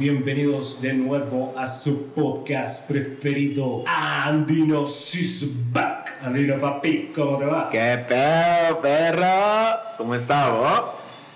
Bienvenidos de nuevo a su podcast preferido, Andino is back. Andino papi, ¿cómo te va? ¿Qué pedo, perro? ¿Cómo estás vos?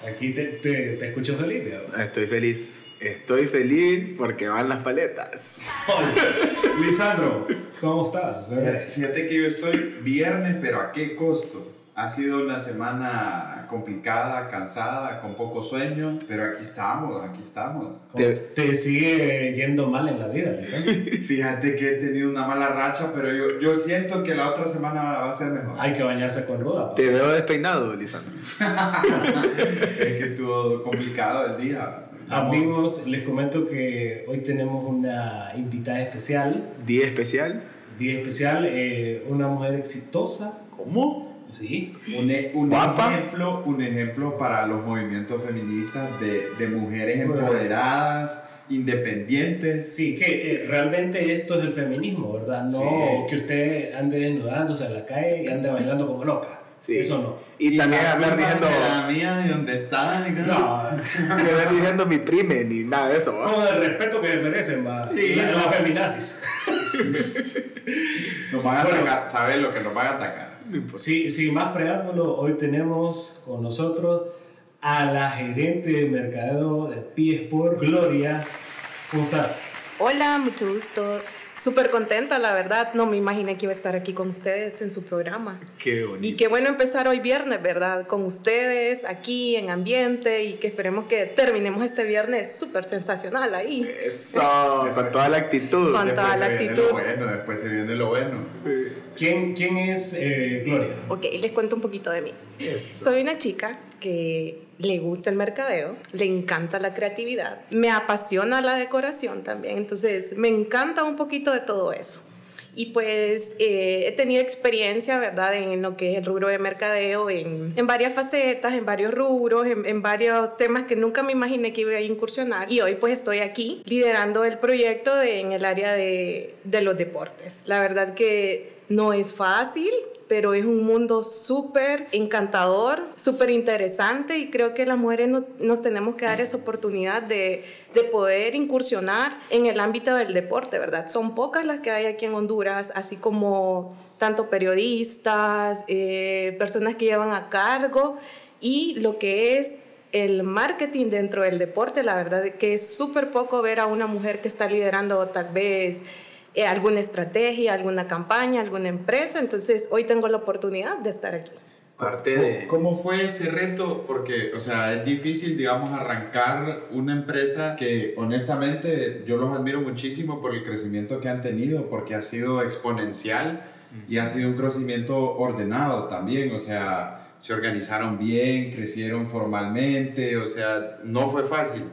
Aquí te, te, te escucho feliz, ¿no? Estoy feliz. Estoy feliz porque van las paletas. Hola, Lisandro, ¿cómo estás? Fíjate que yo estoy viernes, pero ¿a qué costo? Ha sido una semana complicada, cansada, con poco sueño, pero aquí estamos, aquí estamos. ¿Cómo te sigue yendo mal en la vida, Lisandro? Fíjate que he tenido una mala racha, pero yo, yo siento que la otra semana va a ser mejor. Hay que bañarse con ruda. Te veo despeinado, Lisandro. es que estuvo complicado el día. Amigos, les comento que hoy tenemos una invitada especial, Día especial. día especial, eh, una mujer exitosa. ¿Cómo? Sí, Un, e- un ejemplo, un ejemplo para los movimientos feministas de, de mujeres empoderadas, independientes. Sí, que eh, realmente esto es el feminismo, ¿verdad? No Sí. que usted ande desnudándose en la calle y ande bailando como loca. Sí. Eso no. Y, también la andar diciendo. la mía, de dónde está. No, ni andar diciendo mi prime, ni nada de eso, ¿va? con el respeto que merecen, va. Sí, la, no. feminazis. Nos van a Bueno. atacar, ¿sabes lo que nos van a atacar? Sí, sin más preámbulo, hoy tenemos con nosotros a la gerente de mercadeo de P Sport, Gloria. ¿Cómo estás? Hola, mucho gusto. Súper contenta, la verdad. No me imaginé que iba a estar aquí con ustedes en su programa. Qué bonito. Y qué bueno empezar hoy viernes, ¿verdad? Con ustedes, aquí en ambiente y que esperemos que terminemos este viernes súper sensacional ahí. Eso, con toda la actitud. Con Después toda la se viene actitud. Lo bueno, después se viene lo bueno. ¿Quién, quién es eh, Gloria? Ok, les cuento un poquito de mí. Eso. Soy una chica que le gusta el mercadeo, le encanta la creatividad, me apasiona la decoración también, entonces me encanta un poquito de todo eso. Y pues eh, he tenido experiencia, ¿verdad?, en lo que es el rubro de mercadeo, en, en varias facetas, en varios rubros, en, varios temas que nunca me imaginé que iba a incursionar. Y hoy pues estoy aquí liderando el proyecto en el área de, de los deportes. La verdad que no es fácil, pero es un mundo súper encantador, súper interesante y creo que las mujeres no- nos tenemos que dar esa oportunidad de, de poder incursionar en el ámbito del deporte, ¿verdad? Son pocas las que hay aquí en Honduras, así como tanto periodistas, eh, personas que llevan a cargo y lo que es el marketing dentro del deporte, la verdad que es súper poco ver a una mujer que está liderando tal vez alguna estrategia, alguna campaña, alguna empresa. Entonces, hoy tengo la oportunidad de estar aquí. Parte de. ¿Cómo fue ese reto? Porque, o sea, es difícil, digamos, arrancar una empresa que honestamente yo los admiro muchísimo por el crecimiento que han tenido, porque ha sido exponencial y ha sido un crecimiento ordenado también, o sea, se organizaron bien, crecieron formalmente, o sea, no fue fácil,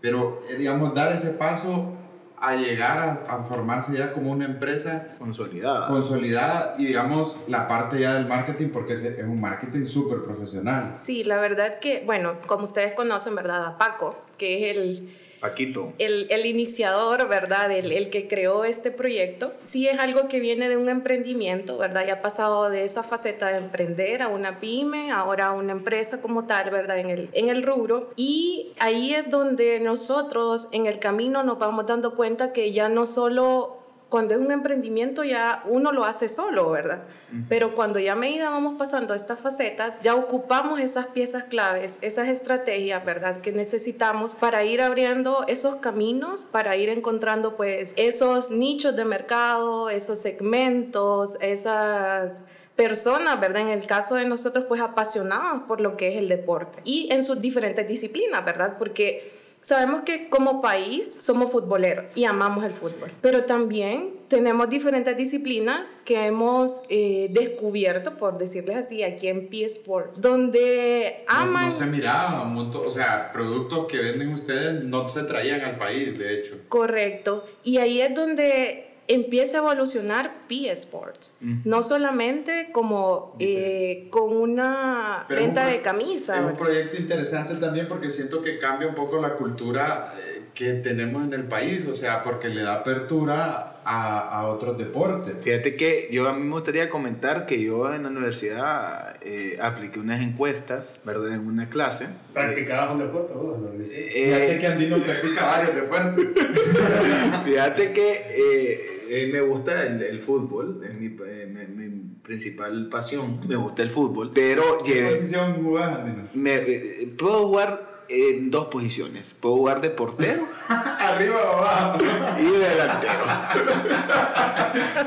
pero, eh, digamos, dar ese paso a llegar a, a formarse ya como una empresa Consolidada. consolidada y digamos la parte ya del marketing porque es, es un marketing súper profesional. Sí, la verdad que, bueno, como ustedes conocen, ¿verdad? A Paco, que es el, Paquito. el, el iniciador, ¿verdad? El, el que creó este proyecto. Sí es algo que viene de un emprendimiento, ¿verdad? Ya ha pasado de esa faceta de emprender a una pyme, ahora a una empresa como tal, ¿verdad? En el, en el rubro. Y ahí es donde nosotros en el camino nos vamos dando cuenta que ya no solo... Cuando es un emprendimiento ya uno lo hace solo, ¿verdad? Pero cuando ya a medida vamos pasando estas facetas, ya ocupamos esas piezas claves, esas estrategias, ¿verdad? Que necesitamos para ir abriendo esos caminos, para ir encontrando pues esos nichos de mercado, esos segmentos, esas personas, ¿verdad? En el caso de nosotros, pues apasionados por lo que es el deporte y en sus diferentes disciplinas, ¿verdad? Porque sabemos que como país somos futboleros y amamos el fútbol, pero también tenemos diferentes disciplinas que hemos eh, descubierto, por decirles así, aquí en P Sports, donde No, aman... no se miraba montón, o sea, productos que venden ustedes no se traían al país, de hecho. Correcto. Y ahí es donde empieza a evolucionar P Sports. No solamente como eh, con una Pero es un venta pro- de camisa. Es un proyecto interesante también porque siento que cambia un poco la cultura eh, que tenemos en el país, o sea, porque le da apertura a, a otros deportes. Fíjate que yo a mí me gustaría comentar que yo en la universidad eh, apliqué unas encuestas, ¿verdad? En una clase. ¿Practicabas un deporte vos? Fíjate Eh, que Andino practica varios deportes. fíjate que eh, me gusta el, el fútbol, es mi, eh, mi- mi principal pasión. Me gusta el fútbol, pero ¿Qué posición jugás, me- eh, puedo jugar en dos posiciones. Puedo jugar de portero Arriba o abajo. y delantero.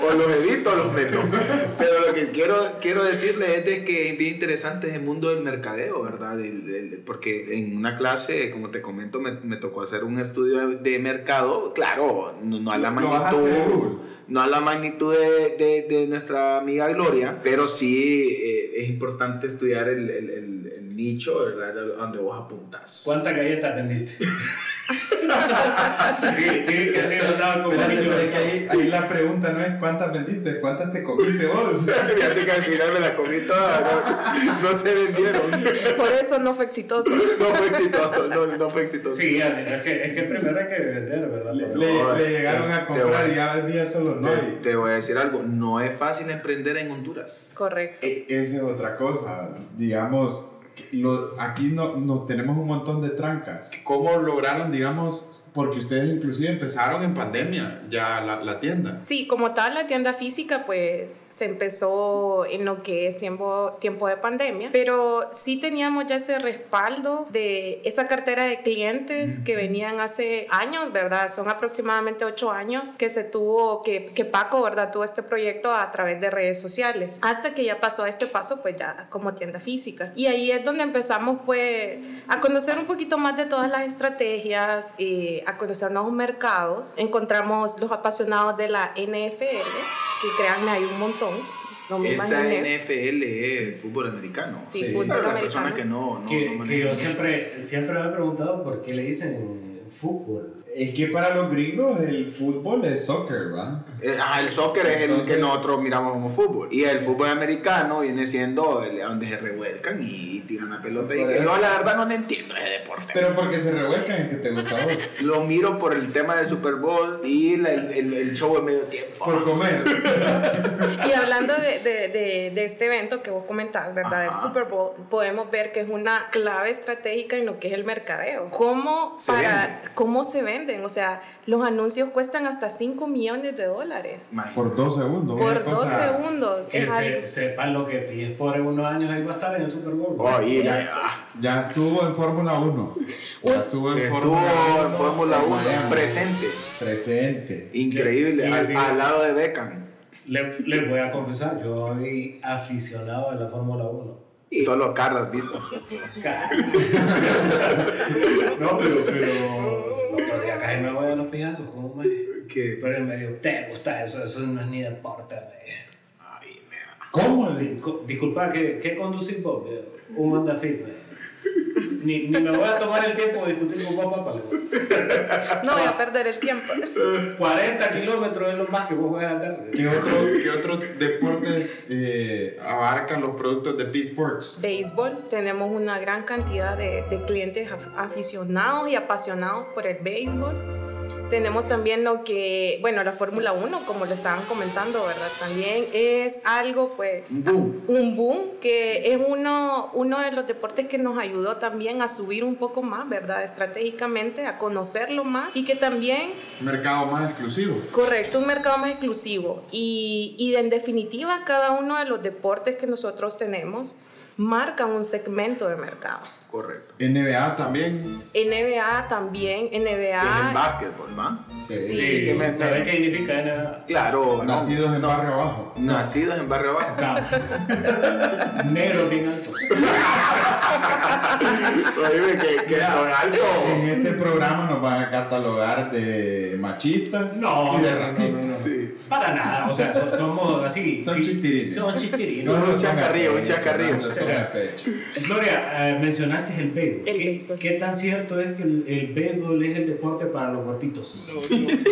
o los edito o los meto. Pero que quiero, quiero decirles es de que es bien interesante el mundo del mercadeo, ¿verdad? Porque en una clase, como te comento, me, me tocó hacer un estudio de, de mercado. Claro, no, no a la magnitud. No a la magnitud de, de- de nuestra amiga Gloria, pero sí eh, es importante estudiar el- el nicho, ¿verdad? A donde vos apuntas. ¿Cuántas galletas vendiste? Sí, tiene que haber andado como Espérate, niño pero de es que ahí, ahí la pregunta no es cuántas vendiste, cuántas te comiste vos. Fíjate que al final me la comí toda, no, no se vendieron. Por eso no fue exitoso. No fue exitoso, no, no fue exitoso. Sí, es que, es que primero hay que vender, ¿verdad? Le, No, le llegaron eh, a te comprar voy- y ya vendía solo no Te, te voy a decir algo, no es fácil emprender en Honduras. Correcto. E- Esa es otra cosa. Digamos, lo- aquí no, no tenemos un montón de trancas. ¿Cómo lograron, digamos, porque ustedes inclusive empezaron en pandemia ya la, la tienda? Sí, como tal, la tienda física pues se empezó en lo que es tiempo, tiempo de pandemia, pero sí teníamos ya ese respaldo de esa cartera de clientes que venían hace años, ¿verdad? Son aproximadamente ocho años que se tuvo, que, que Paco, ¿verdad? Tuvo este proyecto a través de redes sociales, hasta que ya pasó a este paso pues ya como tienda física. Y ahí es donde empezamos pues a conocer un poquito más de todas las estrategias, eh, a conocer nuevos mercados. Encontramos los apasionados de la NFL, que créanme hay un montón. No me Esa imaginé. NFL es fútbol americano. Sí, Sí. fútbol Para las americano. personas que no, no, que, no que yo siempre, siempre me he preguntado por qué le dicen fútbol. Es que para los gringos el fútbol es soccer, ¿va? Eh, Ajá, el soccer es el que nosotros miramos como fútbol. Y el fútbol americano viene siendo el donde se revuelcan y tiran la pelota. Y que yo la verdad no le entiendo ese deporte. Pero porque se revuelcan es que te gusta vos. Lo miro por el tema del Super Bowl y la- el, el- el show de medio tiempo. Por comer. Y hablando de, de, de, de este evento que vos comentás, ¿verdad? Del Super Bowl, podemos ver que es una clave estratégica en lo que es el mercadeo. ¿Cómo, Se para, vende. ¿Cómo se venden? O sea, los anuncios cuestan hasta 5 millones de dólares. Por dos segundos. Por dos cosa- segundos. Que se- sepan lo que pides por unos años ahí va a estar en el Super Bowl. Oh, y ya, ah, Ya estuvo en Fórmula 1. Ya estuvo en estuvo Fórmula 1. en Fórmula 1 Miami. presente. Presente. Increíble, al, al lado de Beckham. Le- Les voy a confesar, yo soy aficionado de la Fórmula 1. Y solo Carlos visto. no, pero, pero el otro día casi me voy a los pijazos, ¿cómo me? Que, Pero en medio, ¿te gusta eso? Eso no es ni deporte, me. ay, me- ¿Cómo? Discu- Disculpa, ¿qué, qué conducís vos? Un Honda Fit, me. Ni, ni me voy a tomar el tiempo de discutir con vos, papá. No voy a perder el tiempo. 40 kilómetros es lo más que vos a andar. ¿Qué, otro- qué otros deportes eh, abarcan los productos de P-Sports? Béisbol, tenemos una gran cantidad de, de clientes af- aficionados y apasionados por el béisbol. Tenemos también lo que, bueno, la Fórmula 1, como le estaban comentando, ¿verdad? También es algo, pues, Un boom. un boom, que es uno, uno de los deportes que nos ayudó también a subir un poco más, ¿verdad? Estratégicamente, a conocerlo más y que también Mercado más exclusivo. Correcto, un mercado más exclusivo. Y, y en definitiva, cada uno de los deportes que nosotros tenemos marcan un segmento de mercado. Correcto. NBA también. NBA también, Que es el NBA. básquetbol, ¿va? Sí. Sí, me- ¿sabes qué significa NBA? Claro. no, Nacidos en no, barrio abajo. Nacidos en barrio abajo. Negros bien altos. Oye, que, que son altos. En este programa nos van a catalogar de machistas No, y de no, no, racistas. No, no. Para nada, o sea, so- somos así. Son sí, chistirinos. Son. Un un pecho, chascarrillo. no lo tome a pecho. Gloria, eh, mencionaste el béisbol. El ¿Qué, béisbol. ¿Qué tan cierto es que el, el béisbol es el deporte para los gorditos?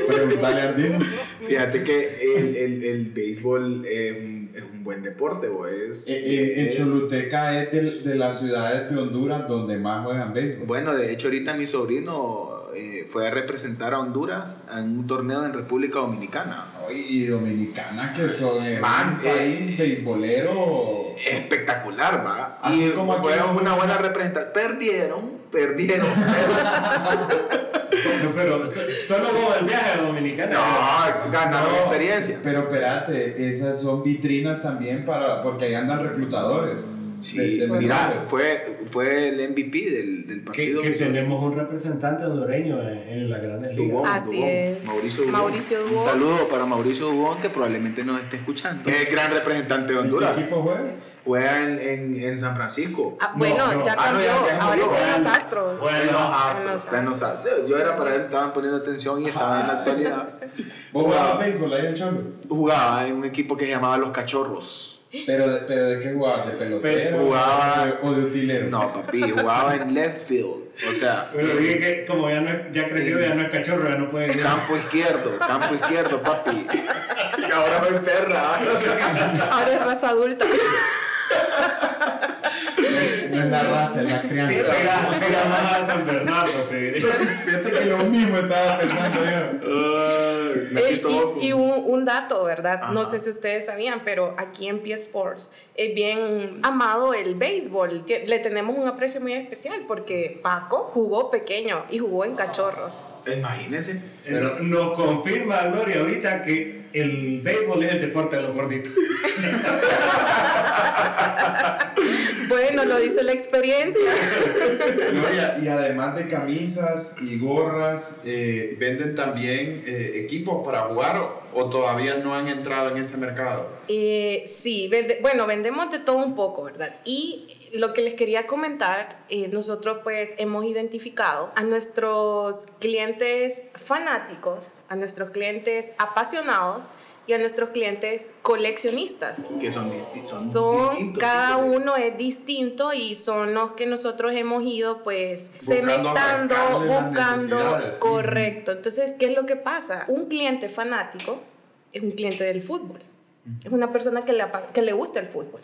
Preguntale a Andino. Fíjate que el, el, el béisbol es un, es un buen deporte, o es, Eh, eh, En Choluteca es de, de las ciudades de Honduras donde más juegan béisbol. Bueno, de hecho ahorita mi sobrino eh, fue a representar a Honduras en un torneo en República Dominicana. Y Dominicana, que son eh, Man, un país beisbolero. Espectacular, va. Así y como fue una buena representación. Perdieron, perdieron. No, pero so- solo con el viaje a Dominicana. no, ganaron No, experiencia. Pero espérate, esas son vitrinas también para. porque ahí andan reclutadores. Sí, de- de mira, fue, fue el MVP del, del Que, partido. que hizo tenemos un representante hondureño en, en las grandes ligas. Dubón, Así Dubón, es. Mauricio Dubón. Mauricio Un Dubón. saludo para Mauricio Dubón que probablemente nos esté escuchando. Es el gran representante de Honduras. ¿Qué equipo juega? Juega en, en, en San Francisco. Ah, No, bueno, no. ya Ah, no, cambió. ya- ya Ahora cambió. están los Bueno. astros. Bueno. Está en los en Astros, está en los Astros. Yo era para ver si estaban poniendo atención y estaba en la actualidad. ¿Vos jugabas béisbol ahí en Cholo? Jugaba en un equipo que se llamaba Los Cachorros. ¿Pero, de- pero de qué jugabas? ¿De pelotero? Jugaba- o de- ¿O de utilero? No, papi, jugaba en left field. O sea, Pero dije que como ya, no es- ya creció, ya no es cachorro, ya no puede ir. campo izquierdo, campo izquierdo, papi. Y ahora me enferra. Ahora es raza adulta. No la raza, la crianza. Pega, pega más a San Bernardo, te diré. Fíjate que lo mismo estaba pensando yo. Me quito y y un, un dato, ¿verdad? No Ajá. sé si ustedes sabían, pero aquí en P Sports es bien amado el béisbol. Le tenemos un aprecio muy especial porque Paco jugó pequeño y jugó en cachorros. Imagínense. Eh, Nos confirma Gloria ahorita que el béisbol es el deporte de los gorditos. Dice la experiencia. Gloria, y además de camisas y gorras, eh, ¿venden también eh, equipos para jugar o, o todavía no han entrado en ese mercado? Eh, sí, vende- bueno, vendemos de todo un poco, ¿verdad? Y lo que les quería comentar, eh, nosotros pues hemos identificado a nuestros clientes fanáticos, a nuestros clientes apasionados y a nuestros clientes coleccionistas. Que son, disti- son, Son, distintos cada uno es distinto y son los que nosotros hemos ido pues Buscando cementando, buscando, correcto. Entonces, ¿qué es lo que pasa? Un cliente fanático es un cliente del fútbol. Es una persona que le, que le gusta el fútbol.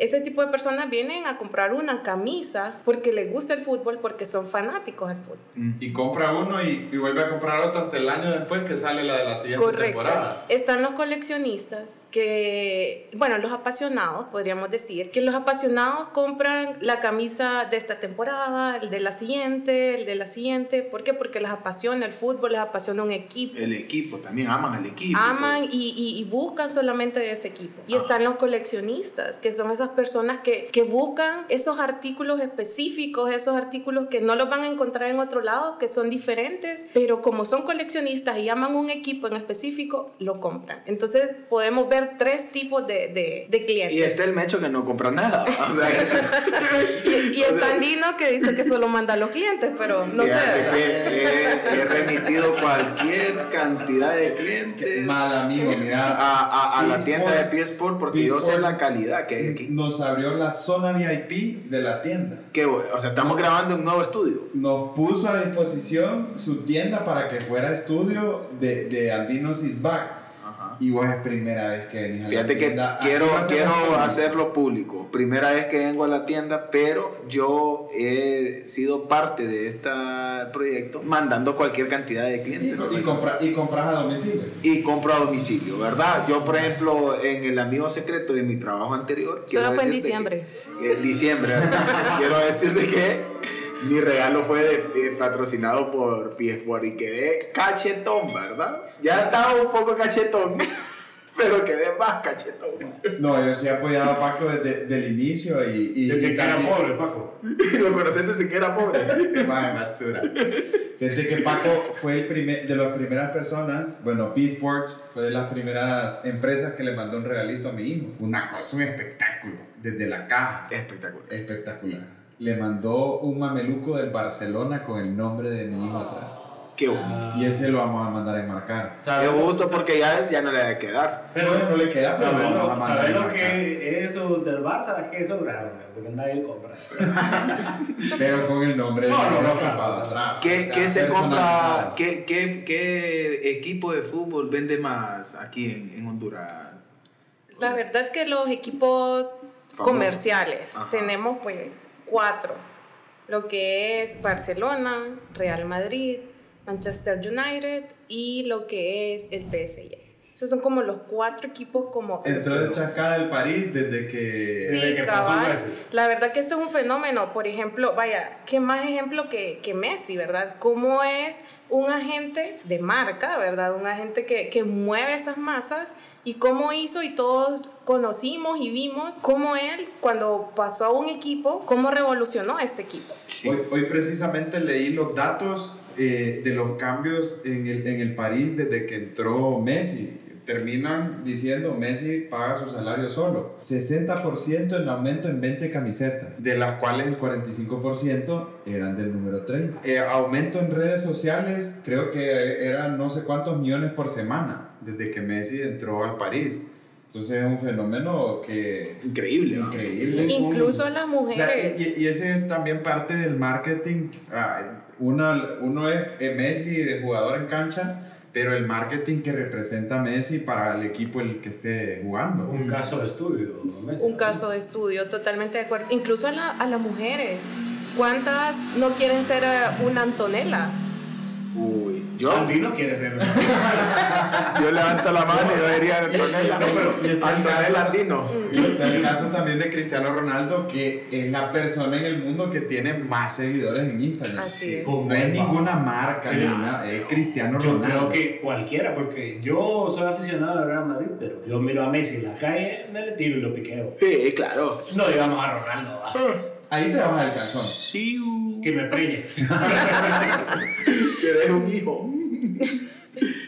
Ese tipo de personas vienen a comprar una camisa porque les gusta el fútbol, porque son fanáticos del fútbol. Y compra uno y, y vuelve a comprar otro hasta el año después que sale la de la siguiente Correcto. temporada. Están los coleccionistas que, bueno, los apasionados, podríamos decir, que los apasionados compran la camisa de esta temporada, el de la siguiente, el de la siguiente. ¿Por qué? Porque les apasiona el fútbol, les apasiona un equipo. El equipo, también aman al equipo. Aman entonces. y, y- y buscan solamente de ese equipo. Y Ah. están los coleccionistas, que son esas personas que, que buscan esos artículos específicos, esos artículos que no los van a encontrar en otro lado, que son diferentes, pero como son coleccionistas y aman un equipo en específico, lo compran. Entonces podemos ver tres tipos de, de, de clientes. Y este es el mecho que no compra nada. O sea, Y, y está Lino que dice que solo manda a los clientes, pero no sé. ¿verdad? que he, he remitido cualquier cantidad de clientes Mal amigo, mira. a, a, a la tienda de P-Sport porque yo sé la calidad que hay aquí. Nos abrió la zona VIP de la tienda. Que, o sea, estamos grabando un nuevo estudio. Nos puso a disposición su tienda para que fuera estudio de, de Andinos. Y vos es primera vez que venís a la Fíjate que tienda. Aquí quiero, quiero hacerlo público. Primera vez que vengo a la tienda, pero yo he sido parte de este proyecto mandando cualquier cantidad de Y, clientes. y, compra- y compras a domicilio. y compro a domicilio, ¿verdad? Yo, por ejemplo, en el amigo secreto de mi trabajo anterior. Solo fue en diciembre. que- en diciembre, ¿verdad? quiero decirte que mi regalo fue de- patrocinado por Fiesport y quedé cachetón, ¿verdad? Ya estaba un poco cachetón, pero quedé más cachetón. No, yo sí he apoyado a Paco desde, desde el inicio y... y Desde y que era también- pobre, Paco. Lo conoces desde que era pobre. Este mae basura. Fíjate que Paco fue el primer, de las primeras personas, bueno, P-Sports fue de las primeras empresas que le mandó un regalito a mi hijo. Una cosa, un espectáculo, desde la caja. Espectacular. Espectacular. Le mandó un mameluco del Barcelona con el nombre de mi hijo atrás. Qué bonito. Y ese lo vamos a mandar a enmarcar. Qué gusto porque ya, ya no le va a quedar. Pero No, no le queda, pero ¿sabes lo lo, vamos a mandar sabes a que eso del Barça? Es que eso es raro, ¿no? porque nadie compra. Pero con el nombre de No, atrás. ¿Qué, o sea, qué se compra? ¿qué, qué, qué equipo de fútbol vende más aquí en, en Honduras? La verdad que los equipos comerciales, Ajá. tenemos pues cuatro. lo que es Barcelona, Real Madrid, Manchester United y lo que es el PSG. Esos son como los cuatro equipos como... Entró de chacada del París desde que... Desde Sí, que pasó cabal. Messi. La verdad que esto es un fenómeno. Por ejemplo, vaya, ¿qué más ejemplo que, que Messi, verdad? ¿Cómo es un agente de marca, verdad? Un agente que, que mueve esas masas y cómo hizo y todos conocimos y vimos cómo él, cuando pasó a un equipo, cómo revolucionó a este equipo. Hoy, hoy precisamente leí los datos eh, de los cambios en el, en el París desde que entró Messi. Terminan diciendo Messi paga su salario solo. 60% en aumento en 20 camisetas, de las cuales el 45% eran del número 30. Eh, aumento en redes sociales, creo que eran no sé cuántos millones por semana desde que Messi entró al París. Entonces es un fenómeno que... Increíble, ¿no? Increíble. Incluso las O sea, mujeres. y, y ese es también parte del marketing. Ah, una- uno es eh, Messi de jugador en cancha, pero el marketing que representa Messi para el equipo el que esté jugando. Un caso de estudio. ¿no? Messi, Un ¿no? caso de estudio, totalmente de acuerdo. Incluso a, la- a las mujeres. ¿Cuántas no quieren ser eh, una Antonella? Uy, yo, Andino quiere ser. yo levanto la mano y yo diría Antonella. Antonella Andino. Y está el caso también de Cristiano Ronaldo, que es la persona en el mundo que tiene más seguidores en Instagram. Así es. No es ninguna marca, ni nada, es Cristiano Yo Ronaldo. creo que cualquiera, porque yo soy aficionado al Real Madrid, pero yo miro a Messi en la calle, me le tiro y lo piqueo. Sí, claro. No digamos a Ronaldo, va. Ahí te bajas el calzón. Sí, que me preñe. que eres un hijo.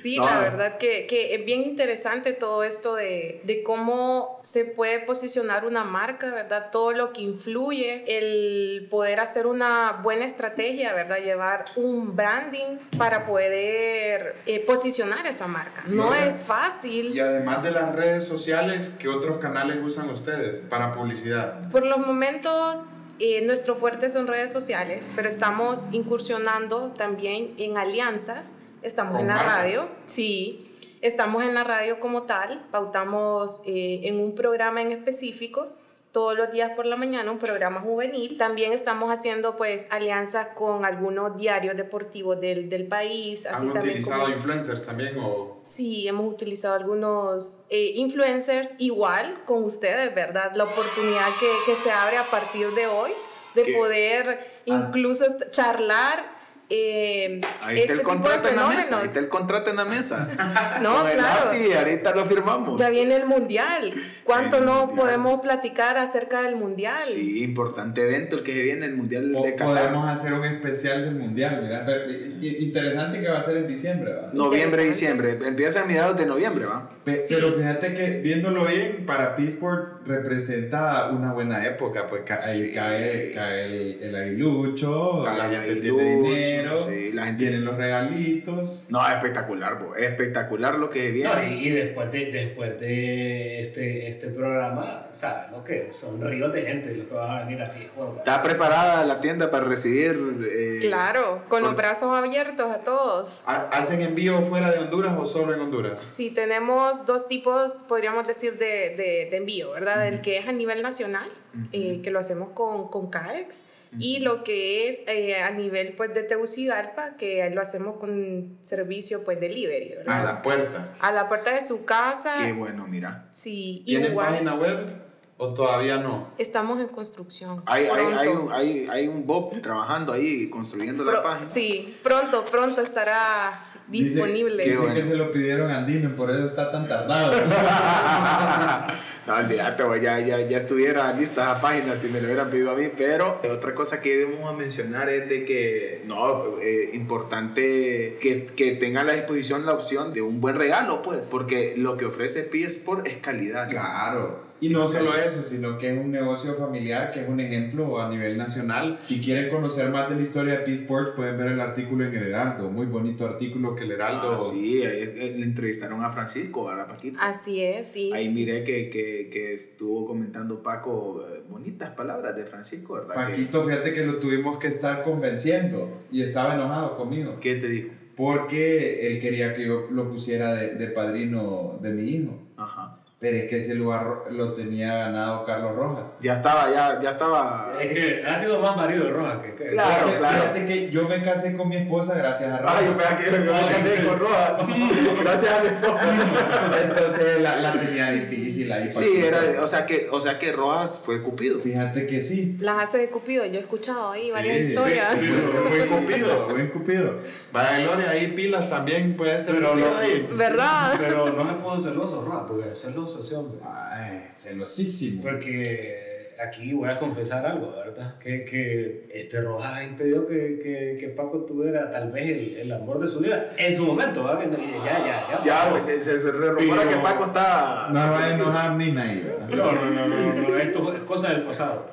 Sí, No. la verdad que, que es bien interesante todo esto de, de cómo se puede posicionar una marca, ¿verdad? Todo lo que influye, el poder hacer una buena estrategia, ¿verdad? Llevar un branding para poder eh, posicionar esa marca. No No, es fácil. Y además de las redes sociales, ¿qué otros canales usan ustedes para publicidad? Por los momentos, eh, nuestro fuerte son redes sociales, pero estamos incursionando también en alianzas. Estamos ¿Con en la radio, sí, estamos en la radio como tal, pautamos eh, en un programa en específico todos los días por la mañana, un programa juvenil. También estamos haciendo pues alianzas con algunos diarios deportivos del, del país. Así ¿Han también utilizado como- influencers también o...? Sí, hemos utilizado algunos eh, influencers igual con ustedes, ¿verdad? La oportunidad que, que se abre a partir de hoy de ¿Qué? poder incluso charlar eh, Ahí este está el tipo de contrato en la mesa. Ahí está el contrato en la mesa. No, el claro. API, ahorita lo firmamos. Ya viene el mundial. ¿Cuánto El no Mundial. podemos platicar acerca del mundial? Sí, importante evento el que se viene, el Mundial Po- de Qatar. Podemos hacer un especial del mundial, mira. pero, interesante que va a ser en diciembre, ¿va? Noviembre, diciembre. Empieza a mediados de noviembre, ¿va? Pe- Sí. Pero fíjate que viéndolo bien, para P-Sport representa una buena época, pues ca- ahí cae, cae el, el aguilucho, Cae la el gente tiene aguilucho, dinero, sí, la gente- vienen los regalitos. No, espectacular, bo, espectacular lo que viene. No, y, y después de, después de este, este programa, ¿sabes lo que? Son ríos de gente los que van a venir aquí. Bueno, Está preparada la tienda para recibir. eh, Claro, con los por- brazos abiertos a todos. ¿Ha- ¿Hacen envío fuera de Honduras o solo en Honduras? Sí, tenemos dos tipos, podríamos decir, de, de, de envío, ¿verdad? El que es a nivel nacional, eh, que lo hacemos con, con CAEX, y lo que es eh, a nivel pues, de Tegucigalpa, que lo hacemos con servicio pues delivery, ¿verdad? A la puerta. A la puerta de su casa. Qué bueno, mira. Sí, ¿Tienen página web o todavía no? Estamos en construcción. Hay, hay, hay, un, hay, hay un Bob trabajando ahí construyendo Pro- la página. Sí, pronto, pronto estará disponible. Dice bueno. que se lo pidieron a Andino, por eso está tan tardado. no, olvídate, ya, ya, ya estuviera lista esa página si me lo hubieran pedido a mí. Pero otra cosa que debemos mencionar es de que, no, eh, importante que, que tenga a la disposición la opción de un buen regalo, pues. Porque lo que ofrece P Sport es calidad. Claro. Y no solo eso, sino que es un negocio familiar, que es un ejemplo a nivel nacional. Si quieren conocer más de la historia de P-Sports, pueden ver el artículo en el Heraldo. Muy bonito artículo que el Heraldo... Ah, sí, ahí, eh, le entrevistaron a Francisco, a la Paquita. Así es, sí. Ahí miré que, que, que estuvo comentando Paco eh, bonitas palabras de Francisco, ¿verdad? Paquito, fíjate que lo tuvimos que estar convenciendo y estaba enojado conmigo. ¿Qué, qué te dijo? Porque él quería que yo lo pusiera de, de padrino de mi hijo. Ajá. Pero es que ese lugar lo tenía ganado Carlos Rojas. Ya estaba, ya, ya estaba. Es que ha sido más marido de Roja que. que- Claro, Fíjate- claro. Fíjate que yo me casé con mi esposa gracias a Rojas. Ay, yo pensaba que yo me casé con Rojas. Gracias a mi esposa. Entonces la, la tenía difícil ahí. para Sí, que- era, o sea que, o sea que Rojas fue Cupido. Fíjate que sí. Las hace de Cupido, yo he escuchado ahí varias Sí, historias. sí, Buen cupido, buen cupido. Vaya Gloria, ahí pilas también puede ser Pero no- ahí. ¿Verdad? Pero no se puso celoso, Roja, porque es celoso ese hombre. Ay, celosísimo. Porque aquí voy a confesar algo, ¿verdad? Que, que este Rojas impidió que, que, que Paco tuviera tal vez el, el amor de su vida. En su momento, ¿verdad? Que no- Ya, ya, ya. Ya, pues, se, se rumora que Paco está. No vaya a enojar ni nadie. ¿verdad? No, no, no, no, no, esto es cosa del pasado.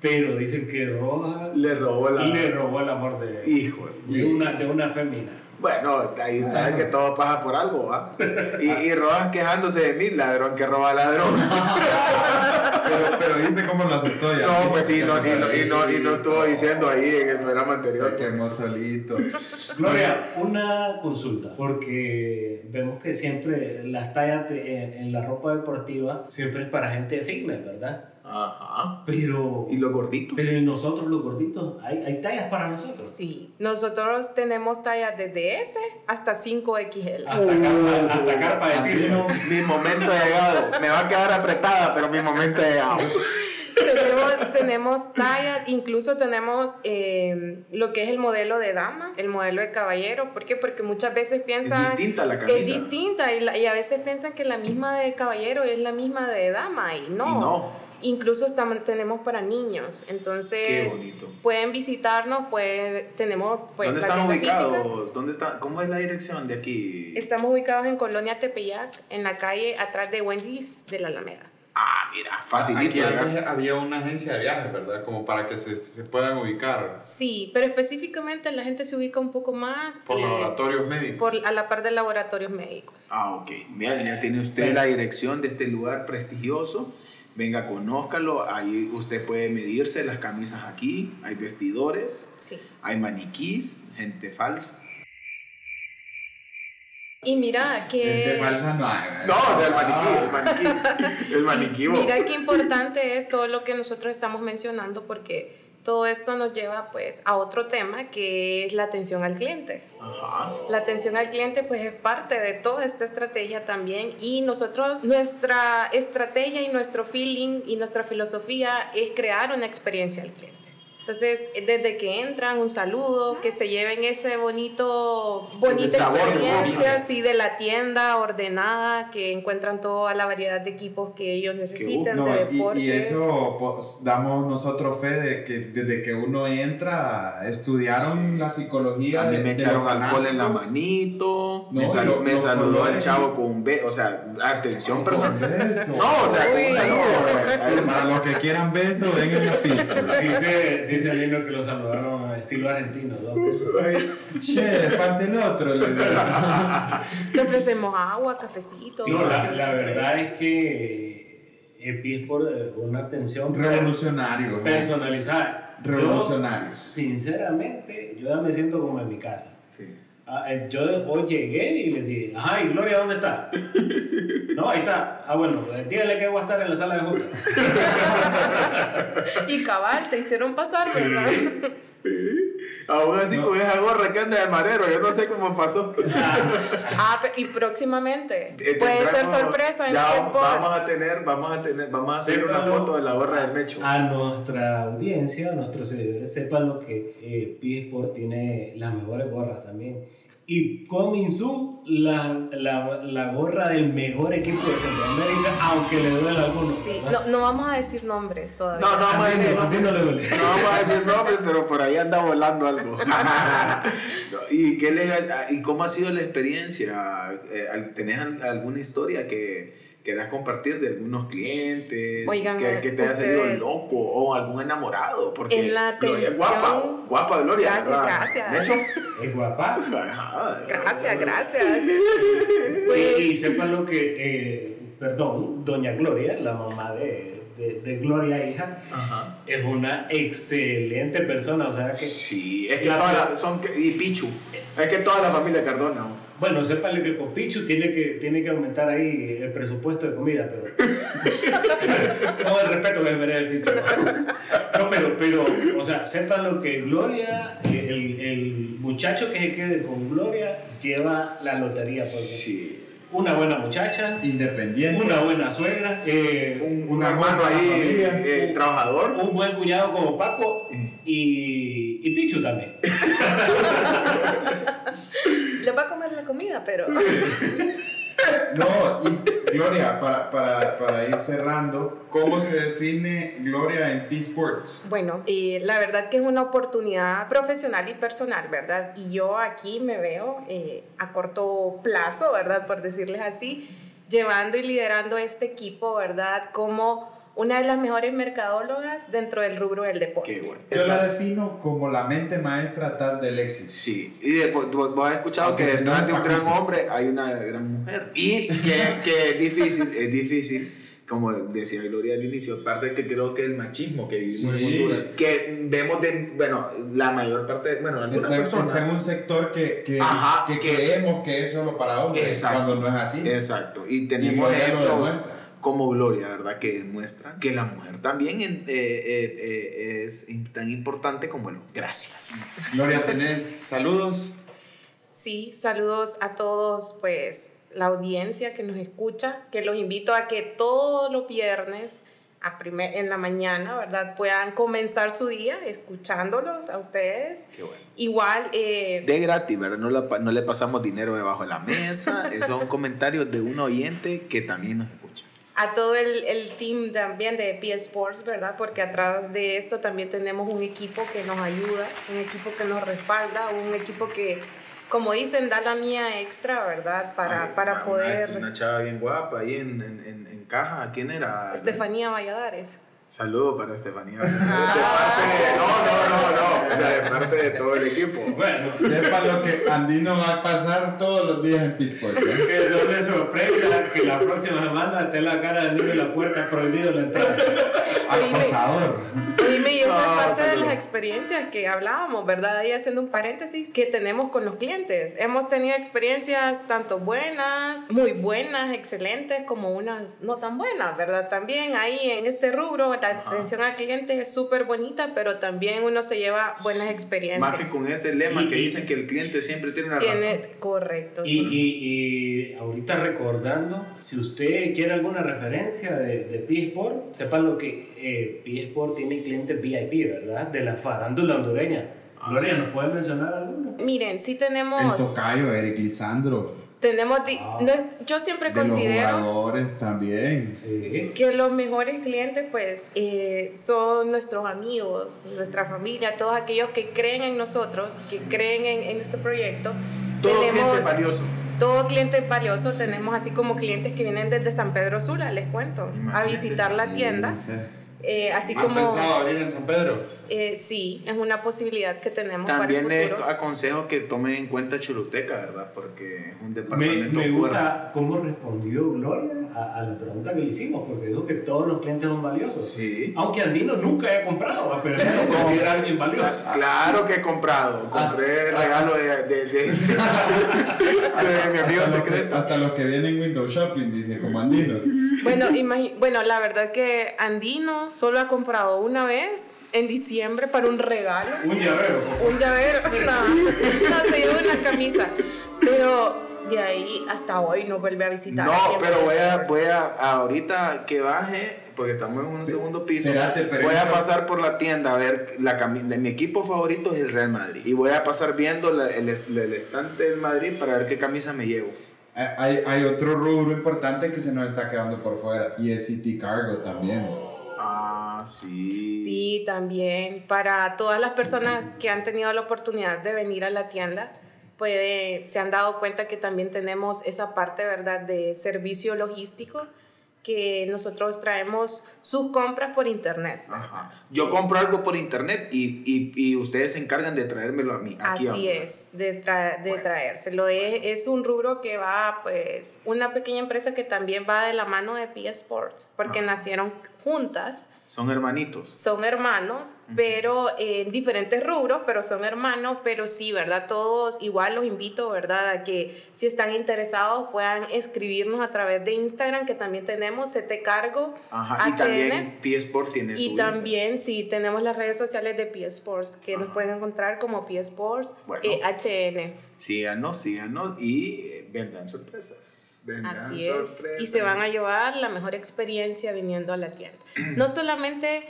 Pero dicen que Rojas Le robó la. le robó el amor de, Hijo. de una, de una fémina. Bueno, ahí está es que todo pasa por algo, ¿va? Y, y Rojas quejándose de mí, ladrón que roba ladrón. Pero, pero viste cómo lo aceptó ya. No, pues sí, no, y, no, y, no, y no estuvo diciendo ahí en el programa anterior. Se quemó solito. Gloria, una consulta, porque vemos que siempre las tallas de- en, en la ropa deportiva siempre es para gente fitness, ¿verdad? Ajá. Pero, Y los gorditos. pero en nosotros los gorditos, hay, hay tallas para nosotros. Sí, nosotros tenemos tallas desde S hasta 5XL. Hasta carpa, hasta carpa decir, ¿no? Mi momento ha llegado. Me va a quedar apretada, pero mi momento ha llegado. tenemos, tenemos tallas, incluso tenemos eh, lo que es el modelo de dama, el modelo de caballero. ¿Por qué? Porque muchas veces piensan... Es distinta la camisa. Es distinta y, la- y a veces piensan que la misma de caballero es la misma de dama y no. Y no. Incluso estamos, tenemos para niños, entonces pueden visitarnos, puede, tenemos pues, ¿Dónde están física. ubicados? ¿Dónde está? ¿Cómo es la dirección de aquí? Estamos ubicados en Colonia Tepeyac, en la calle atrás de Wendy's de la Alameda. Ah, mira, facilito. Aquí antes había una agencia de viajes, ¿verdad? Como para que se, se puedan ubicar Sí, pero específicamente la gente se ubica un poco más por eh, laboratorios médicos. por- a la par de laboratorios médicos. Ah, ok. Bien, ya tiene usted la dirección de este lugar prestigioso. Venga, conózcalo. Ahí usted puede medirse las camisas aquí. Hay vestidores, Sí. hay maniquís, gente falsa. Y mira Gente que falsa no. No, o sea, el maniquí, el maniquí. El maniquí. mira qué importante es todo lo que nosotros estamos mencionando porque todo esto nos lleva pues a otro tema que es la atención al cliente. Ajá. La atención al cliente pues es parte de toda esta estrategia también y nosotros, nuestra estrategia y nuestro feeling y nuestra filosofía es crear una experiencia al cliente. Entonces, desde que entran, un saludo, que se lleven ese bonito, bonita experiencia así de la tienda ordenada, que encuentran toda la variedad de equipos que ellos necesitan, No, de deportes. y, eso pues, damos nosotros fe de que desde que uno entra estudiaron la psicología A mí de, me echaron alcohol en la manito. No, me, sal- lo- me los saludó el chavo con un beso. O sea, atención personal. Beso. No, o sea, con un saludo. Para los que quieran beso, ven en la pista. Dice, dice Alino que lo saludaron a estilo argentino, dos besos. Che, falta el otro. le ofrecemos agua, cafecito. No, la, la verdad es que EPI es por eh, una atención Revolucionarios. ¿no? personalizada. Yo, Revolucionarios. sinceramente, yo ya me siento como en mi casa. Sí. Ah, eh, yo hoy llegué y les dije, ajá, ¿y Gloria dónde está? no, ahí está. Ah, bueno, eh, dígale que voy a estar en la sala de juntas. Y cabal, te hicieron pasar, ¿verdad? Aún así, con esa gorra que anda de madero, yo no sé cómo pasó. Ah, pe- y próximamente Eh, puede ser sorpresa en ya vamos a tener, vamos a tener, vamos a hacer una foto de la gorra del Mecho. A nuestra audiencia, a nuestros seguidores, sepan lo que eh, Pi Sport tiene las mejores gorras también. Y coming soon, la, la, la gorra del mejor equipo de Centroamérica, aunque le duele a algunos. Sí, no, no vamos a decir nombres todavía. No, no vamos a decir no- a ti no le duele. No vamos a decir nombres, pero por ahí anda volando algo. ¿Y, qué le, ¿Y cómo ha sido la experiencia? Eh, ¿Tenés al- alguna historia que quieras compartir de algunos clientes? Oigan, que, que te haya salido loco o algún enamorado. Porque En la Gloria es guapa, guapa Gloria. Gracias, ¿verdad? gracias. ¿Mecho? Es guapa. Ajá. Gracias, gracias. Y, Pues, y sepan lo que, eh, perdón, Doña Gloria, la mamá de, de, de Gloria hija, Ajá. es una excelente persona, o sea que... Sí, es que La- todas las- son, que- y Pichu, es que toda la familia Cardona. ¿No? Bueno, sépale que con Pichu tiene que, tiene que aumentar ahí el presupuesto de comida, pero... no, el respeto que se merece el Pichu. No, pero, pero, o sea, sepan lo que Gloria, eh, el, el muchacho que se quede con Gloria, lleva la lotería. Porque Sí. Una buena muchacha, Independiente. una buena suegra, eh, Un, un Una ahí, eh, trabajador. un buen cuñado como Paco y, y Pichu también. Les va a comer la comida, pero... No, y Gloria, para, para, para ir cerrando, ¿cómo se define Gloria en P-Sports? Bueno, eh, la verdad que es una oportunidad profesional y personal, ¿verdad? Y yo aquí me veo eh, a corto plazo, ¿verdad? Por decirles así, llevando y liderando este equipo, ¿verdad? Como una de las mejores mercadólogas dentro del rubro del deporte. Qué bueno. Yo la defino como la mente maestra tal del éxito. Sí, y después vos, has escuchado Aunque que detrás de un gran hombre hay una gran mujer. Y que, que es difícil, es difícil, como decía Gloria al inicio, aparte de que creo que el machismo que vivimos Sí. en Honduras, que vemos de, bueno, la mayor parte, bueno, algunas Está, está en personas. un sector que, que, Ajá, que que- creemos que es solo para hombres, Exacto. cuando no es así. Exacto, y Y tenemos lo ejemplos. Como Gloria, ¿verdad? Que demuestra que la mujer también eh, eh, eh, es tan importante como, bueno, gracias. Gloria, ¿tenés saludos? Sí, saludos a todos, pues la audiencia que nos escucha, que los invito a que todos los viernes a primer, en la mañana, ¿verdad? Puedan comenzar su día escuchándolos a ustedes. Qué bueno. Igual, eh, De gratis, ¿verdad? No, la no le pasamos dinero debajo de la mesa. Esos son comentarios de un oyente que también nos escucha. A todo el, el team también de P Sports, ¿verdad? Porque atrás de esto también tenemos un equipo que nos ayuda, un equipo que nos respalda, un equipo que, como dicen, da la mía extra, ¿verdad? Para, Ay, para una- poder... Una, chava bien guapa ahí en, en, en, en caja. ¿Quién era? Estefanía Valladares. Saludos para Estefanía. Ah. De parte de- no, no, no, no. O sea, de parte de todo el equipo. Bueno, Sepa lo que Andino va a pasar todos los días en P-Sports. ¿eh? que no le sorprenda que la próxima semana esté la cara del niño en la puerta prohibido la entrada. Acosador. Esa es parte de las experiencias que hablábamos, ¿verdad? Ahí haciendo un paréntesis, que tenemos con los clientes. Hemos tenido experiencias tanto buenas, muy buenas, excelentes, como unas no tan buenas, ¿verdad? También ahí en este rubro, la atención al cliente es súper bonita, pero también uno se lleva buenas experiencias. Más que con ese lema Y- que dicen que el cliente siempre tiene razón. Tiene, correcto. Y, y, y ahorita recordando, si usted quiere alguna referencia de, de P-Sport, sepa lo que eh, P-Sport tiene clientes VIP, ¿verdad? De la farándula hondureña. Ah, Gloria. ¿nos puede mencionar alguno? Miren, sí El tenemos, tocayo, Eric Lisandro. tenemos, Ah. no es- yo siempre De los considero... jugadores también. Sí. que los mejores clientes pues eh, son nuestros amigos, nuestra familia, todos aquellos que creen en nosotros, que creen en, en nuestro proyecto. Todo tenemos cliente valioso. todo cliente valioso, tenemos así como clientes que vienen desde San Pedro Sula, les cuento, a Imagínense. visitar la tienda. Sí. Eh, así ¿Han como, pensado abrir en San Pedro? Eh, sí, es una posibilidad que tenemos También para el les aconsejo que tomen en cuenta Choluteca, ¿verdad? Porque es un Me, departamento me fuerte. gusta cómo respondió Gloria a, a la pregunta que le hicimos, porque dijo que todos los clientes son valiosos. Sí. Aunque Andino nunca haya comprado, pero ella lo considera alguien valioso. Claro que he comprado. Compré regalo de, de, de, de mi amigo Hasta los, que, secreto. hasta los que vienen Windows Shopping, dice, como Andino. Bueno, imagi- bueno, la verdad que Andino solo ha comprado una vez en diciembre para un regalo. Un llavero. un llavero, no, no, se llevó una camisa. Pero de ahí hasta hoy no vuelve a visitar. No, pero voy a, voy a, ahorita que baje, porque estamos en un segundo piso, Espérate, pero voy a pasar por la tienda a ver la cami- de mi equipo favorito es el Real Madrid. Y voy a pasar viendo la- el, el, el estante del Madrid para ver qué camisa me llevo. Eh, Hay, hay otro rubro importante que se nos está quedando por fuera y es City Cargo también. Ah, sí. Sí, también para todas las personas que han tenido la oportunidad de venir a la tienda, puede, se han dado cuenta que también tenemos esa parte, ¿verdad?, de servicio logístico, que nosotros traemos sus compras por internet. Ajá. Yo compro algo por internet y, y, y ustedes se encargan de traérmelo a mí. Aquí a Así es, de, tra- de Bueno. traérselo. Es, es un rubro que va, pues, una pequeña empresa que también va de la mano de P Sports, porque nacieron juntas Son hermanitos. son hermanos, pero en diferentes rubros, pero son hermanos, pero sí, ¿verdad? Todos igual los invito, ¿verdad? A que si están interesados puedan escribirnos a través de Instagram, que también tenemos CT Cargo, Ajá. Y también P-Sport tiene su Y también, sí, tenemos las redes sociales de P Sports, que nos pueden encontrar como P Sports Bueno. eh, HN. Síganos, síganos y vendrán sorpresas. Vendrán Así es. sorpresas. Y se van a llevar la mejor experiencia viniendo a la tienda. No solamente,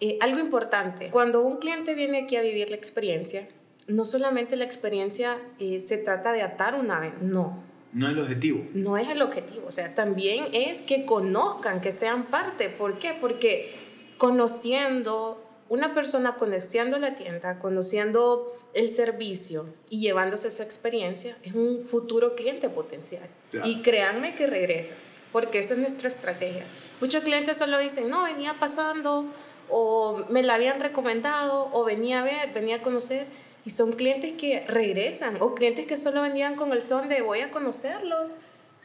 eh, algo importante, cuando un cliente viene aquí a vivir la experiencia, no solamente la experiencia eh, se trata de atar una vez, no. No es el objetivo. No es el objetivo, o sea, también es que conozcan, que sean parte. ¿Por qué? Porque conociendo una persona, conociendo la tienda, conociendo el servicio y llevándose esa experiencia, es un futuro cliente potencial. Claro. Y créanme que regresa, porque esa es nuestra estrategia. Muchos clientes solo dicen, no, venía pasando, o me la habían recomendado, o venía a ver, venía a conocer. Y son clientes que regresan, o clientes que solo venían con el son de voy a conocerlos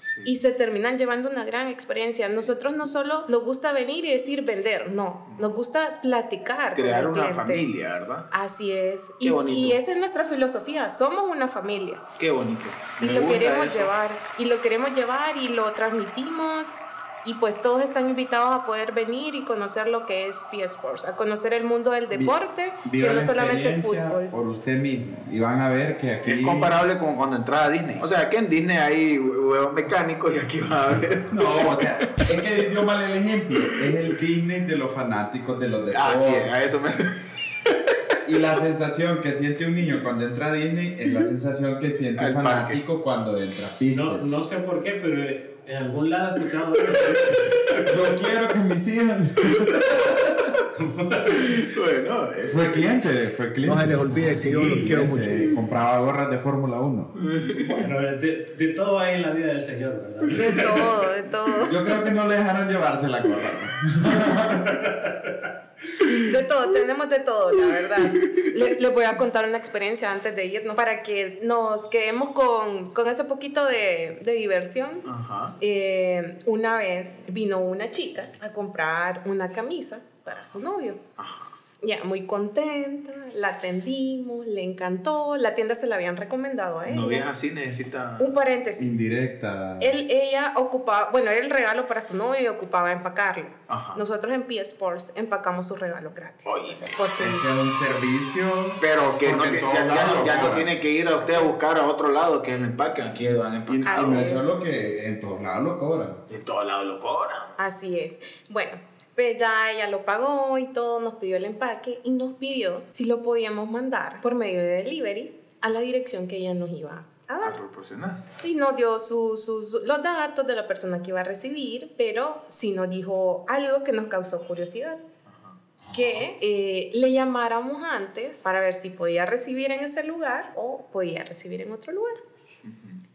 Sí. y se terminan llevando una gran experiencia. Nosotros no solo nos gusta venir y decir vender, no, nos gusta platicar. Crear una cliente. familia, ¿verdad? Así es. Qué Y, bonito. y esa es nuestra filosofía, somos una familia Qué bonito. y Me lo gusta queremos eso. llevar y lo queremos llevar y lo transmitimos y pues todos están invitados a poder venir y conocer lo que es P Sports, a conocer el mundo del deporte, Viva que no la solamente experiencia fútbol. por usted mismo. Y van a ver que aquí... Es comparable con cuando entraba a Disney. O sea, que en Disney hay huevos mecánicos y aquí va a haber. No, o sea, es que dio mal el ejemplo. Es el Disney de los fanáticos de los deportes. Así es, a eso me. Y la sensación que siente un niño cuando entra a Disney es la sensación que siente un fanático cuando entra a No, no sé por qué, pero en algún lado eso. Yo quiero que mis hijos... bueno, eh, Fue cliente, fue cliente. No se les olvide que yo los quiero mucho. cliente. Compraba gorras de Fórmula 1. Bueno, de, de todo hay en la vida del Señor, ¿verdad? De todo, de todo. Yo creo que no le dejaron llevarse la gorra. De todo, tenemos de todo, la verdad. Le- Les voy a contar una experiencia antes de irnos para que nos quedemos con, con ese poquito de, de diversión. Ajá. Eh, una vez vino una chica a comprar una camisa para su novio. Ajá. Ya, muy contenta, la atendimos, le encantó, la tienda se la habían recomendado a ella. No veas así, necesita. Un paréntesis. Indirecta. Él, ella ocupaba, bueno, era el regalo para su novio y ocupaba empacarlo. Ajá. Nosotros en P Sports empacamos su regalo gratis. Oye. Entonces, por Ese es un servicio. Pero que no, en todos ya, ya no, lo ya no tiene que ir a usted a buscar a otro lado que lo empaquen. Aquí lo a empacar. no Así es es. solo que en todos lados lo cobran. De todos lados lo cobran. Así es. Bueno, pues ya ella lo pagó y todo, nos pidió el empaque y nos pidió si lo podíamos mandar por medio de delivery a la dirección que ella nos iba a A dar. proporcionar. Y nos dio su- sus- los datos de la persona que iba a recibir, pero sí nos dijo algo que nos causó curiosidad. Que eh, le llamáramos antes para ver si podía recibir en ese lugar o podía recibir en otro lugar.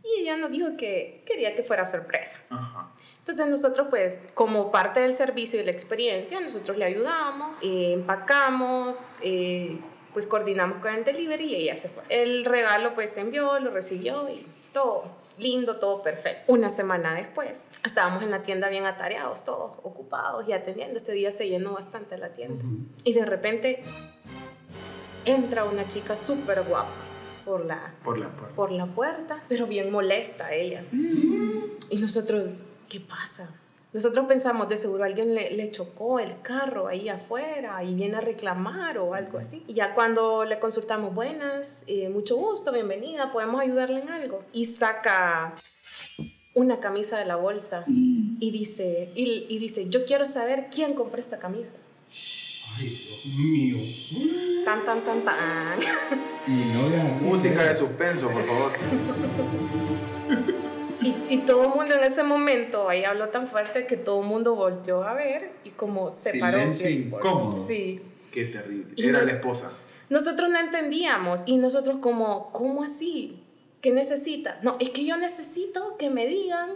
Y ella nos dijo que quería que fuera sorpresa. Ajá. Entonces nosotros pues como parte del servicio y la experiencia, nosotros le ayudamos, eh, empacamos, eh, pues coordinamos con el delivery y ella se fue. El regalo pues se envió, lo recibió y todo lindo, todo perfecto. Una semana después estábamos en la tienda bien atareados, todos ocupados y atendiendo. Ese día se llenó bastante la tienda. Y de repente entra una chica súper guapa por la, Por la por la puerta, pero bien molesta ella. Y nosotros, ¿qué pasa? Nosotros pensamos, de seguro alguien le, le chocó el carro ahí afuera y viene a reclamar o algo así. Y ya cuando le consultamos, buenas, eh, mucho gusto, bienvenida, podemos ayudarle en algo. Y saca una camisa de la bolsa y dice, y, y dice, yo quiero saber quién compró esta camisa. Ay, Dios mío. Tan, tan, tan, tan. Y no. Música de suspenso, por favor. Y, y todo el mundo en ese momento, ahí habló tan fuerte que todo el mundo volteó a ver y como se paró. Silencio incómodo. Sí. Qué terrible. Y Era no- la esposa. Nosotros no entendíamos y nosotros como, ¿cómo así? ¿Qué necesita? No, es que yo necesito que me digan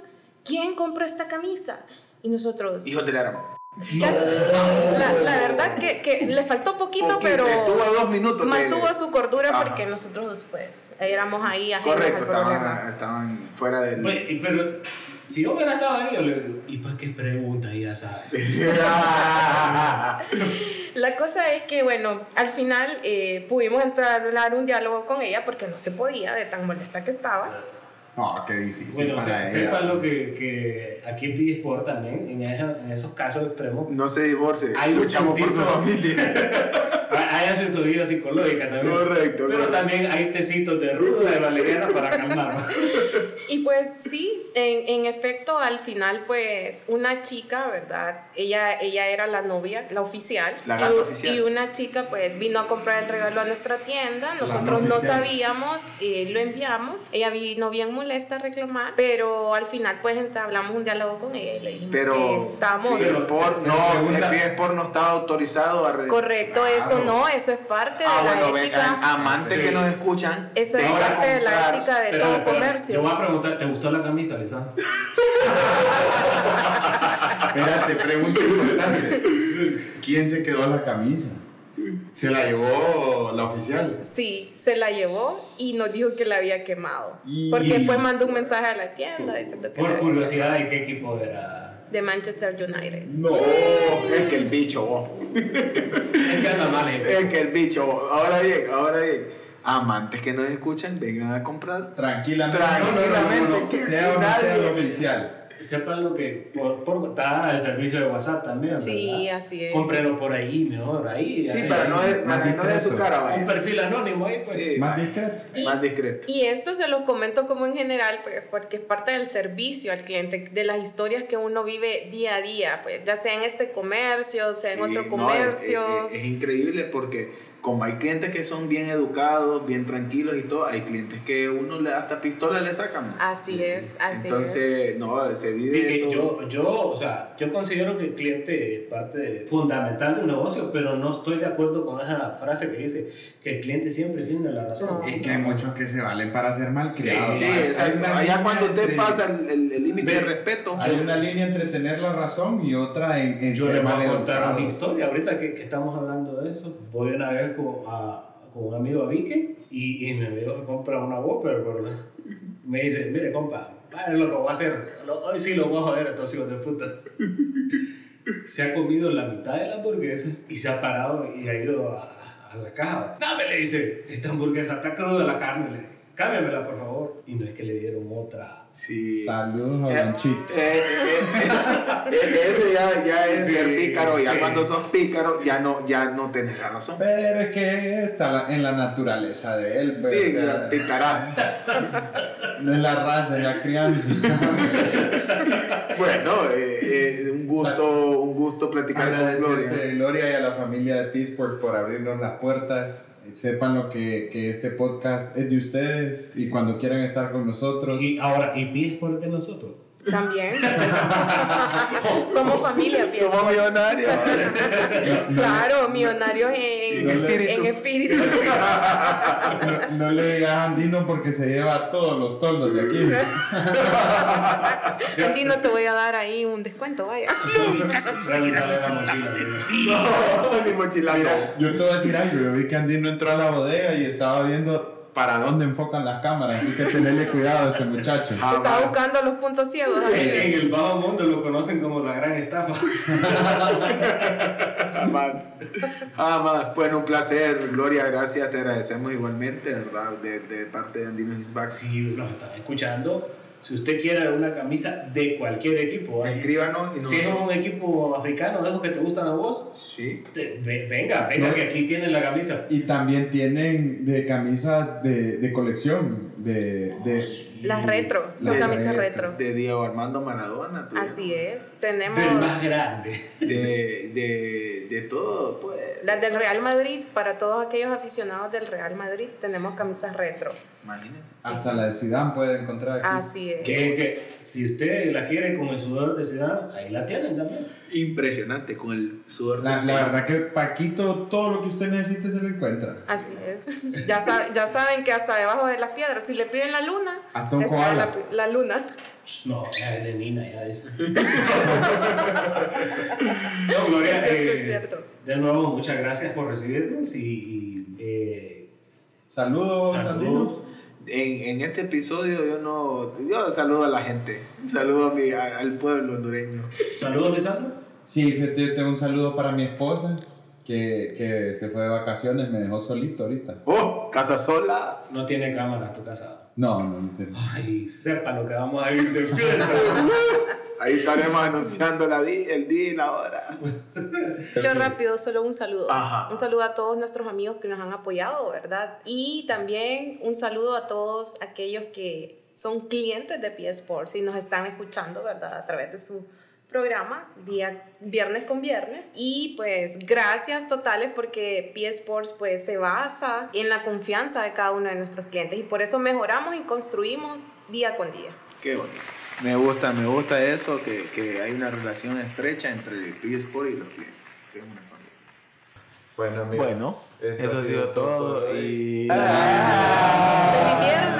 quién compró esta camisa. Y nosotros... Hijos del Aramo. Ya- la, la verdad que, que le faltó poquito, Poquito, pero estuvo a dos minutos de- mantuvo su cordura Ajá. porque nosotros pues éramos ahí Correcto, estaban, estaban fuera del. Y pero Si yo hubiera estado ahí, yo le digo, ¿y para qué preguntas? Ya sabes. La cosa es que, bueno, al final eh, pudimos entablar un diálogo con ella porque no se podía de tan molesta que estaba. No, qué difícil Bueno, para se- ella. sepan lo que, que aquí en Sport también, en, esa- en esos casos extremos, No se divorcie. Hay Luchamos por su familia. hay asesoría psicológica también. Correcto, Pero correcto. también hay tecitos de ruda de valeriana para calmar. Y pues sí, en, en efecto, al final, pues una chica, ¿verdad? Ella, ella era la novia, la oficial. La gata y, oficial. y una chica, pues vino a comprar el regalo a nuestra tienda. Nosotros no sabíamos, eh, lo enviamos. Ella vino bien molesta a reclamar, pero al final, pues entablamos un diálogo con ella y le dijimos que Pero estamos. Pero no, pregunta- el Pide Sport no está autorizado a re- Correcto, eso no, eso es parte Ah, de la bueno, ética. vengan, amantes Sí. que nos escuchan. Eso es a parte de la ética de Pero, todo pero, comercio. Yo voy a preguntar, ¿te gustó la camisa, Lisandro? Espérate, pregunta importante. ¿Quién se quedó la camisa? ¿Se la llevó la oficial? Sí, se la llevó y nos dijo que la había quemado. Y- Porque después mandó un mensaje a la tienda diciendo que Por curiosidad, ¿y qué equipo era? de Manchester United. No. Es que el bicho, vos. Es que anda mal, gente. Es que el bicho, vos. Ahora bien, ahora bien. Amantes que nos escuchan, vengan a comprar. Tranquilamente. Tranquilamente, que Sea o no sea nadie- el oficial. Sepan lo que, por, por, está el servicio de WhatsApp también, Sí, ¿verdad? así es. Cómprenlo por ahí, mejor, ahí. Sí, ahí. para no, de- más para no de su discreto. cara, Un vaya. perfil anónimo ahí, pues. Sí, Más discreto. Y- Más discreto. Y esto se los comento como en general, pues, porque es parte del servicio al cliente, de las historias que uno vive día a día, pues, ya sea en este comercio, sea en Sí, otro no, comercio. es, es- es increíble porque como hay clientes que son bien educados, bien tranquilos y todo, hay clientes que uno le hasta pistola le sacan. así es, así es. Entonces, no, se vive Sí, que todo. yo, yo, o sea, yo considero que el cliente es parte fundamental de un negocio, pero no estoy de acuerdo con esa frase que dice que el cliente siempre tiene la razón. No. Es que hay muchos que se valen para ser. Sí, Hay- hay exacto. una Allá línea cuando usted entre- pasa el límite de respeto, Hay una línea entre tener la razón y otra en, en Yo ser les voy a contar una historia. Ahorita que, que estamos hablando de eso, voy una vez con, a- con un amigo a Vique y, y mi amigo compra una Whopper, ¿verdad? Me dice, mire, compa, vale lo que voy a hacer. Lo- Hoy sí lo voy a joder a estos hijos de puta. Se ha comido la mitad de la hamburguesa y se ha parado y ha ido a, a la caja. No, me le dice, esta hamburguesa está cruda la carne. Le dice, cámbiamela, por favor. Y no es que le dieron otra. Sí. Saludos a Eh, Chito. eh, eh, eh, ese ya, ya es Sí, ser pícaro, ya sí. cuando sos pícaro ya no, ya no tenés la razón. Pero es que está en la naturaleza de él. Pues, Sí, o sea, picarás. no es la raza, es la crianza. Bueno, eh, eh, un gusto, un gusto platicar con Gloria. Gloria, y a la familia de Peaceport por abrirnos las puertas. Sepan lo que, que este podcast es de ustedes y cuando quieran estar con nosotros. Y ahora, ¿y pides por de nosotros? También. Somos familia, pienso. Somos millonarios. Claro, millonarios en, No le- en espíritu. No, no le digas a Andino porque se lleva todos los toldos de aquí. Andy, no te voy a dar ahí un descuento, vaya. Mochila. No, ni mochilazo. Yo te voy a decir algo, yo vi que Andino entró a la bodega y estaba viendo para dónde enfocan las cámaras, así que tenerle cuidado a este muchacho. Estaba Jamás. buscando los puntos ciegos. En, el bajo mundo lo conocen como la gran estafa. Jamás. Jamás. Bueno, un placer, Gloria, gracias, te agradecemos igualmente, ¿verdad? De, de parte de Andino His Back. Si nos están escuchando, si usted quiere una camisa de cualquier equipo, así- Escríbanos y si es un equipo africano, de esos que te gustan a vos, Sí. te- ve- venga, venga, No. que aquí tienen la camisa. Y también tienen de camisas de, de colección, de, de Las retro, son De camisas retro. retro. De Diego Armando Maradona. Así es. Tenemos Del más grande. De, de, de todo, pues. las del Real Madrid. Para todos aquellos aficionados del Real Madrid, tenemos camisas retro. Imagínense. hasta la de Zidane puede encontrar aquí. Así es. Que, que si usted la quiere con el sudor de ciudad, ahí la tienen también. Impresionante con el sudor. La, del- la verdad que Paquito, todo lo que usted necesite se lo encuentra. Así es. Ya, sab- ya saben que hasta debajo de las piedras, si le piden la luna, Hasta un está koala. la, la luna. No, ya es de Nina, ya es. no, Gloria, Es cierto, eh, es cierto. de nuevo, muchas gracias por recibirnos y, y, eh, Saludos, saludos. En, en este episodio yo no. Yo saludo a la gente. Saludo a mi, a- al pueblo hondureño. Saludos, Lisandro. Sí, fíjate, tengo un saludo para mi esposa, que, que se fue de vacaciones, me dejó solito ahorita. Oh, casa sola. No tiene cámara, tu casado. No, no, no. tiene. Ay, sepa lo que vamos a ir de fiesta. Ahí estaremos anunciando la di- el día y la hora. Yo rápido, solo un saludo. Ajá. Un saludo a todos nuestros amigos que nos han apoyado, ¿verdad? Y también un saludo a todos aquellos que son clientes de P Sports y nos están escuchando, ¿verdad? A través de su programa, día viernes con viernes. Y pues gracias totales porque P Sports pues se basa en la confianza de cada uno de nuestros clientes y por eso mejoramos y construimos día con día. Qué bonito. Me gusta, me gusta eso, que, que hay una relación estrecha entre el P-Sport y los clientes. Que es una familia. Bueno, amigos, Bueno, esto eso ha sido todo. hoy. Y. ¡Feliz viernes!